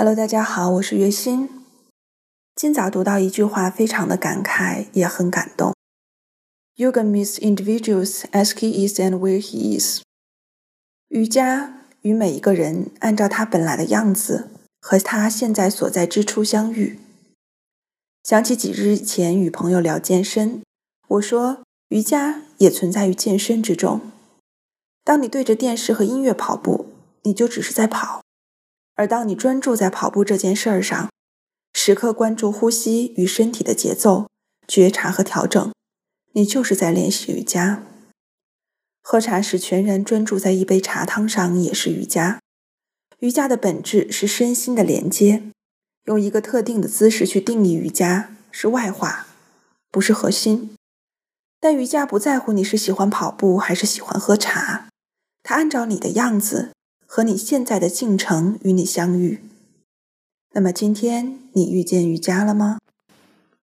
Hello，大家好，我是月心。今早读到一句话，非常的感慨，也很感动。Yoga meets individuals as he is and where he is。瑜伽与每一个人按照他本来的样子和他现在所在之处相遇。想起几日前与朋友聊健身，我说瑜伽也存在于健身之中。当你对着电视和音乐跑步，你就只是在跑。而当你专注在跑步这件事儿上，时刻关注呼吸与身体的节奏，觉察和调整，你就是在练习瑜伽。喝茶时全然专注在一杯茶汤上也是瑜伽。瑜伽的本质是身心的连接，用一个特定的姿势去定义瑜伽是外化，不是核心。但瑜伽不在乎你是喜欢跑步还是喜欢喝茶，它按照你的样子。和你现在的进程与你相遇。那么今天你遇见瑜伽了吗？